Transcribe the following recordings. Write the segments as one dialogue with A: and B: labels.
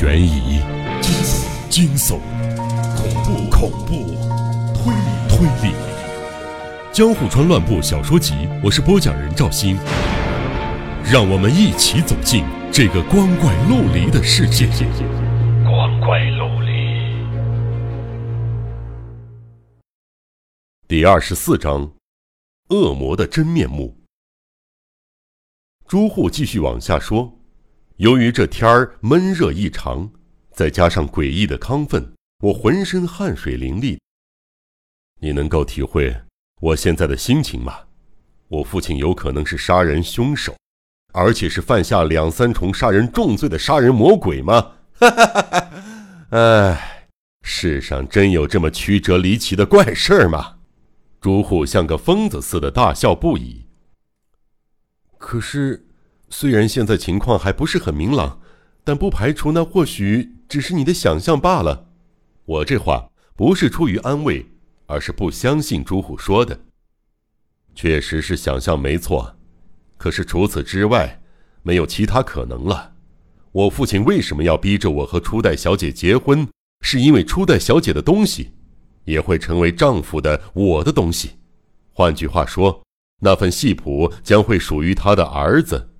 A: 悬疑、惊悚、恐怖、恐怖、推理、推理，《江户川乱步小说集》，我是播讲人赵鑫，让我们一起走进这个光怪陆离的世界。光怪陆离。第二十四章：恶魔的真面目。朱户继续往下说。由于这天儿闷热异常，再加上诡异的亢奋，我浑身汗水淋漓。你能够体会我现在的心情吗？我父亲有可能是杀人凶手，而且是犯下两三重杀人重罪的杀人魔鬼吗？哈哈哈哈！哎，世上真有这么曲折离奇的怪事儿吗？朱户像个疯子似的大笑不已。可是。虽然现在情况还不是很明朗，但不排除那或许只是你的想象罢了。我这话不是出于安慰，而是不相信朱虎说的。确实是想象没错，可是除此之外，没有其他可能了。我父亲为什么要逼着我和初代小姐结婚？是因为初代小姐的东西，也会成为丈夫的我的东西。换句话说，那份戏谱将会属于他的儿子。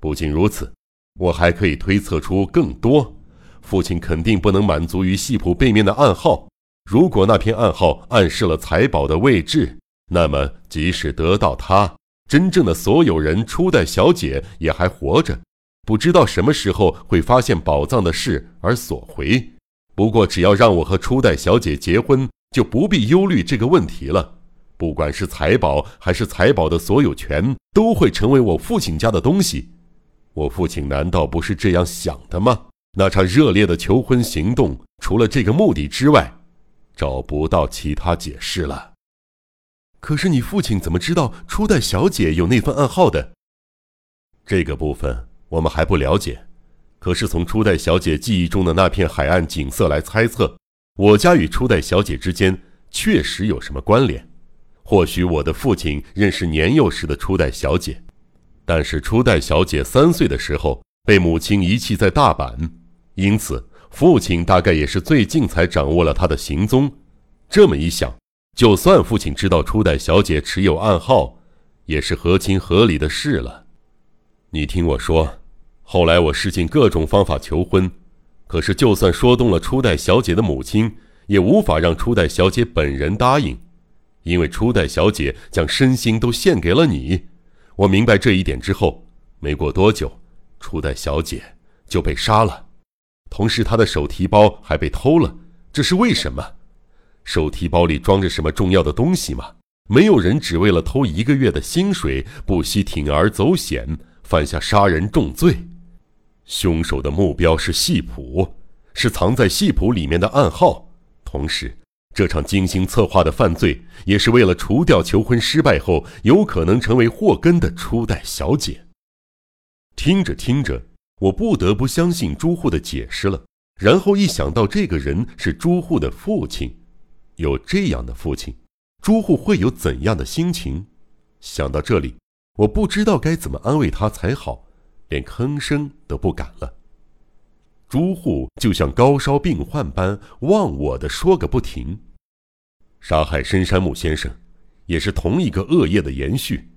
A: 不仅如此，我还可以推测出更多。父亲肯定不能满足于戏谱背面的暗号。如果那篇暗号暗示了财宝的位置，那么即使得到它，真正的所有人初代小姐也还活着，不知道什么时候会发现宝藏的事而索回。不过，只要让我和初代小姐结婚，就不必忧虑这个问题了。不管是财宝还是财宝的所有权，都会成为我父亲家的东西。我父亲难道不是这样想的吗？那场热烈的求婚行动，除了这个目的之外，找不到其他解释了。可是你父亲怎么知道初代小姐有那份暗号的？这个部分我们还不了解。可是从初代小姐记忆中的那片海岸景色来猜测，我家与初代小姐之间确实有什么关联。或许我的父亲认识年幼时的初代小姐。但是初代小姐三岁的时候被母亲遗弃在大阪，因此父亲大概也是最近才掌握了她的行踪。这么一想，就算父亲知道初代小姐持有暗号，也是合情合理的事了。你听我说，后来我试尽各种方法求婚，可是就算说动了初代小姐的母亲，也无法让初代小姐本人答应，因为初代小姐将身心都献给了你。我明白这一点之后，没过多久，初代小姐就被杀了，同时她的手提包还被偷了。这是为什么？手提包里装着什么重要的东西吗？没有人只为了偷一个月的薪水，不惜铤而走险，犯下杀人重罪。凶手的目标是戏谱，是藏在戏谱里面的暗号，同时。这场精心策划的犯罪，也是为了除掉求婚失败后有可能成为祸根的初代小姐。听着听着，我不得不相信朱户的解释了。然后一想到这个人是朱户的父亲，有这样的父亲，朱户会有怎样的心情？想到这里，我不知道该怎么安慰他才好，连吭声都不敢了。朱户就像高烧病患般忘我的说个不停。杀害深山木先生，也是同一个恶业的延续。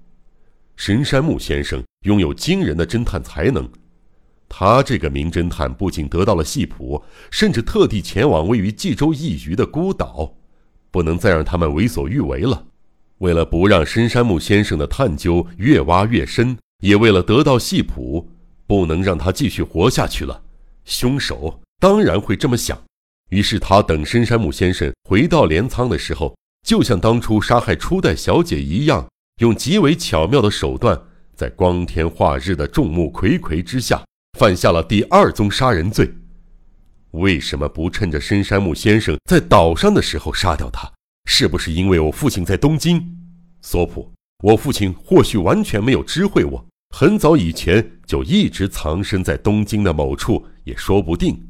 A: 深山木先生拥有惊人的侦探才能，他这个名侦探不仅得到了戏谱，甚至特地前往位于冀州一隅的孤岛，不能再让他们为所欲为了。为了不让深山木先生的探究越挖越深，也为了得到戏谱，不能让他继续活下去了。凶手当然会这么想。于是他等深山木先生回到镰仓的时候，就像当初杀害初代小姐一样，用极为巧妙的手段，在光天化日的众目睽睽之下，犯下了第二宗杀人罪。为什么不趁着深山木先生在岛上的时候杀掉他？是不是因为我父亲在东京？索普，我父亲或许完全没有知会我，很早以前就一直藏身在东京的某处，也说不定。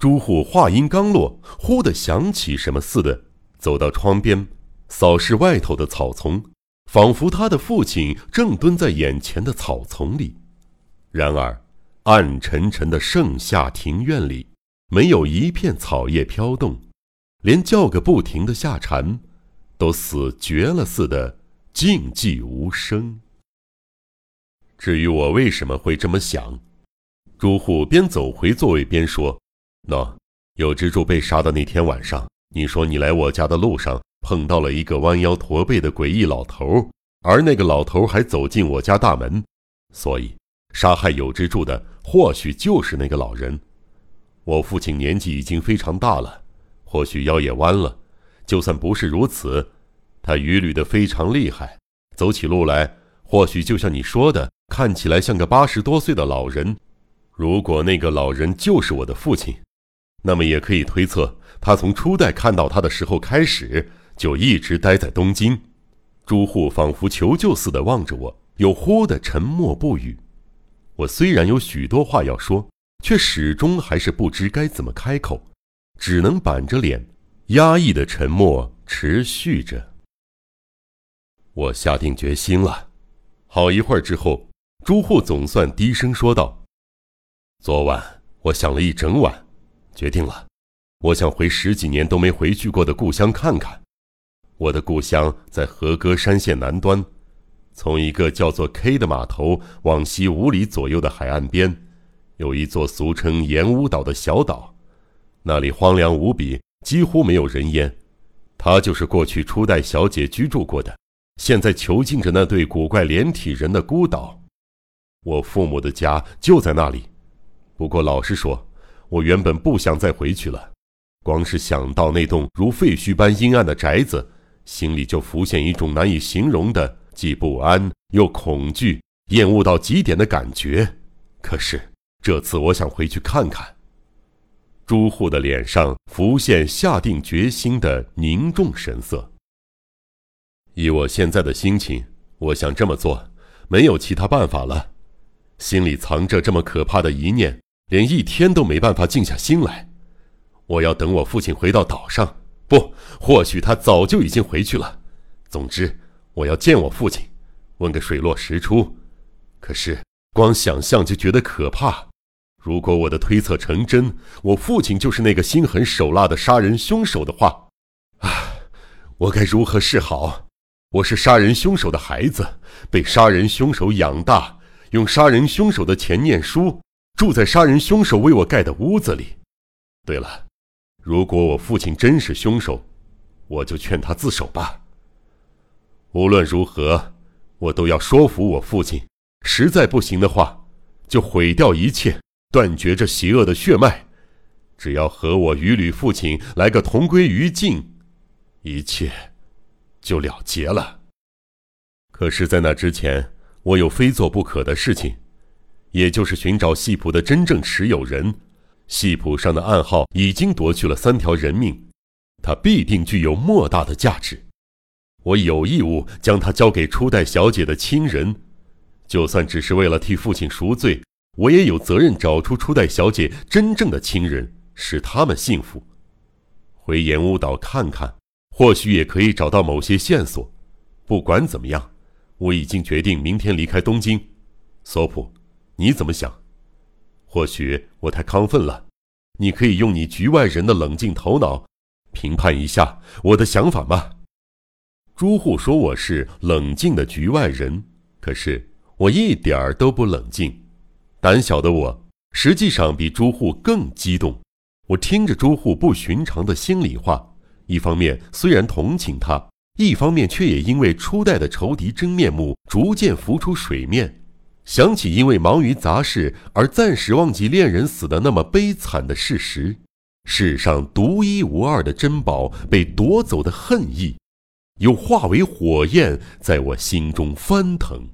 A: 朱户话音刚落，忽地想起什么似的，走到窗边，扫视外头的草丛，仿佛他的父亲正蹲在眼前的草丛里。然而，暗沉沉的盛夏庭院里，没有一片草叶飘动，连叫个不停的夏蝉，都死绝了似的，静寂无声。至于我为什么会这么想，朱户边走回座位边说：“喏，有之助被杀的那天晚上，你说你来我家的路上碰到了一个弯腰驼背的诡异老头，而那个老头还走进我家大门，所以杀害有之助的或许就是那个老人。我父亲年纪已经非常大了，或许腰也弯了。就算不是如此，他语捋的非常厉害，走起路来或许就像你说的。”看起来像个八十多岁的老人。如果那个老人就是我的父亲，那么也可以推测，他从初代看到他的时候开始，就一直待在东京。朱户仿佛求救似的望着我，又忽的沉默不语。我虽然有许多话要说，却始终还是不知该怎么开口，只能板着脸，压抑的沉默持续着。我下定决心了，好一会儿之后。朱户总算低声说道：“昨晚我想了一整晚，决定了，我想回十几年都没回去过的故乡看看。我的故乡在和歌山县南端，从一个叫做 K 的码头往西五里左右的海岸边，有一座俗称盐屋岛的小岛，那里荒凉无比，几乎没有人烟。它就是过去初代小姐居住过的，现在囚禁着那对古怪连体人的孤岛。”我父母的家就在那里，不过老实说，我原本不想再回去了。光是想到那栋如废墟般阴暗的宅子，心里就浮现一种难以形容的既不安又恐惧、厌恶到极点的感觉。可是这次我想回去看看。朱户的脸上浮现下定决心的凝重神色。以我现在的心情，我想这么做，没有其他办法了。心里藏着这么可怕的一念，连一天都没办法静下心来。我要等我父亲回到岛上，不，或许他早就已经回去了。总之，我要见我父亲，问个水落石出。可是，光想象就觉得可怕。如果我的推测成真，我父亲就是那个心狠手辣的杀人凶手的话，啊，我该如何是好？我是杀人凶手的孩子，被杀人凶手养大。用杀人凶手的钱念书，住在杀人凶手为我盖的屋子里。对了，如果我父亲真是凶手，我就劝他自首吧。无论如何，我都要说服我父亲。实在不行的话，就毁掉一切，断绝这邪恶的血脉。只要和我与吕父亲来个同归于尽，一切就了结了。可是，在那之前。我有非做不可的事情，也就是寻找戏谱的真正持有人。戏谱上的暗号已经夺去了三条人命，它必定具有莫大的价值。我有义务将它交给初代小姐的亲人，就算只是为了替父亲赎罪，我也有责任找出初代小姐真正的亲人，使他们幸福。回岩屋岛看看，或许也可以找到某些线索。不管怎么样。我已经决定明天离开东京，索普，你怎么想？或许我太亢奋了，你可以用你局外人的冷静头脑评判一下我的想法吗？朱户说我是冷静的局外人，可是我一点儿都不冷静。胆小的我实际上比朱户更激动。我听着朱户不寻常的心里话，一方面虽然同情他。一方面却也因为初代的仇敌真面目逐渐浮出水面，想起因为忙于杂事而暂时忘记恋人死的那么悲惨的事实，世上独一无二的珍宝被夺走的恨意，又化为火焰在我心中翻腾。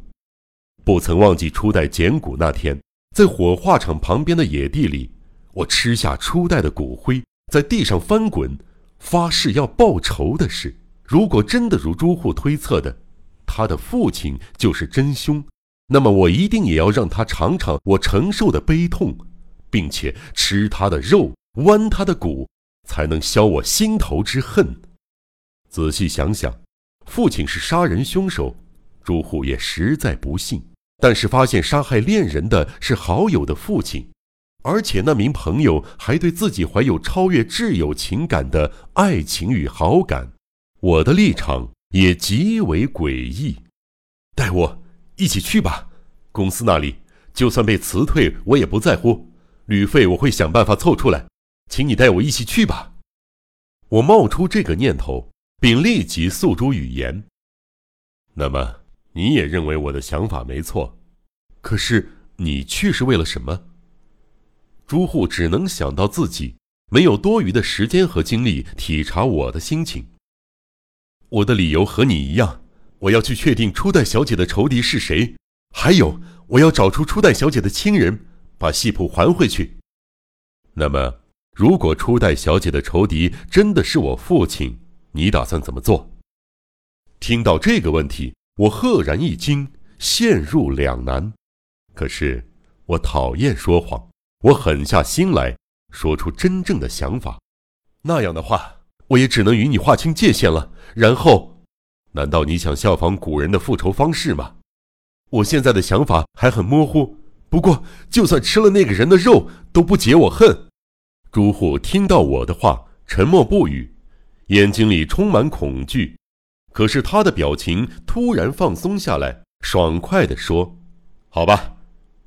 A: 不曾忘记初代捡骨那天，在火化场旁边的野地里，我吃下初代的骨灰，在地上翻滚，发誓要报仇的事。如果真的如朱户推测的，他的父亲就是真凶，那么我一定也要让他尝尝我承受的悲痛，并且吃他的肉，剜他的骨，才能消我心头之恨。仔细想想，父亲是杀人凶手，朱户也实在不幸。但是发现杀害恋人的是好友的父亲，而且那名朋友还对自己怀有超越挚友情感的爱情与好感，我的立场也极为诡异。带我一起去吧，公司那里就算被辞退，我也不在乎，旅费我会想办法凑出来，请你带我一起去吧。我冒出这个念头，并立即诉诸语言。那么，你也认为我的想法没错，可是你去是为了什么？朱户只能想到自己没有多余的时间和精力体察我的心情。我的理由和你一样，我要去确定初代小姐的仇敌是谁，还有我要找出初代小姐的亲人，把戏谱还回去。那么。如果初代小姐的仇敌真的是我父亲，你打算怎么做？听到这个问题，我赫然一惊，陷入两难。可是我讨厌说谎，我狠下心来说出真正的想法。那样的话，我也只能与你划清界限了。然后，难道你想效仿古人的复仇方式吗？我现在的想法还很模糊。不过，就算吃了那个人的肉，都不解我恨。朱户听到我的话，沉默不语，眼睛里充满恐惧。可是他的表情突然放松下来，爽快地说：“好吧，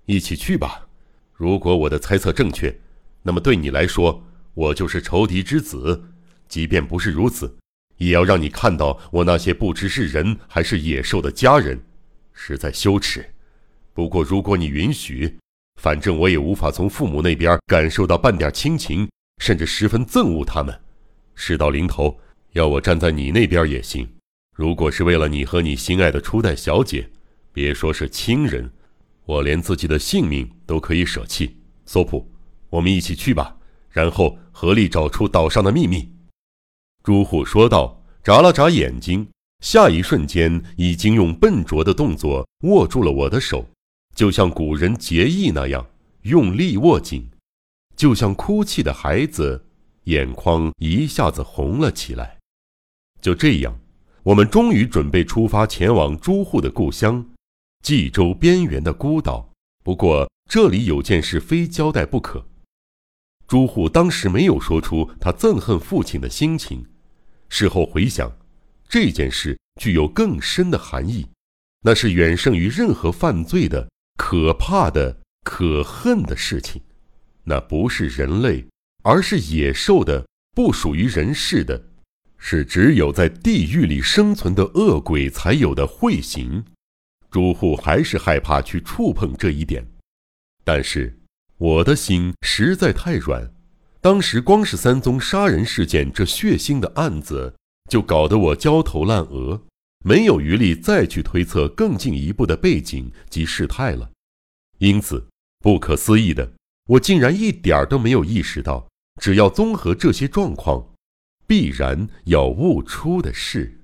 A: 一起去吧。如果我的猜测正确，那么对你来说，我就是仇敌之子；即便不是如此，也要让你看到我那些不知是人还是野兽的家人，实在羞耻。不过，如果你允许。”反正我也无法从父母那边感受到半点亲情，甚至十分憎恶他们。事到临头，要我站在你那边也行。如果是为了你和你心爱的初代小姐，别说是亲人，我连自己的性命都可以舍弃。索普，我们一起去吧，然后合力找出岛上的秘密。”朱户说道，眨了眨眼睛，下一瞬间已经用笨拙的动作握住了我的手。就像古人结义那样用力握紧，就像哭泣的孩子，眼眶一下子红了起来。就这样，我们终于准备出发前往朱户的故乡——冀州边缘的孤岛。不过，这里有件事非交代不可。朱户当时没有说出他憎恨父亲的心情，事后回想，这件事具有更深的含义，那是远胜于任何犯罪的。可怕的、可恨的事情，那不是人类，而是野兽的，不属于人世的，是只有在地狱里生存的恶鬼才有的秽行。朱户还是害怕去触碰这一点，但是我的心实在太软。当时光是三宗杀人事件这血腥的案子，就搞得我焦头烂额。没有余力再去推测更进一步的背景及事态了，因此，不可思议的，我竟然一点儿都没有意识到，只要综合这些状况，必然要悟出的事。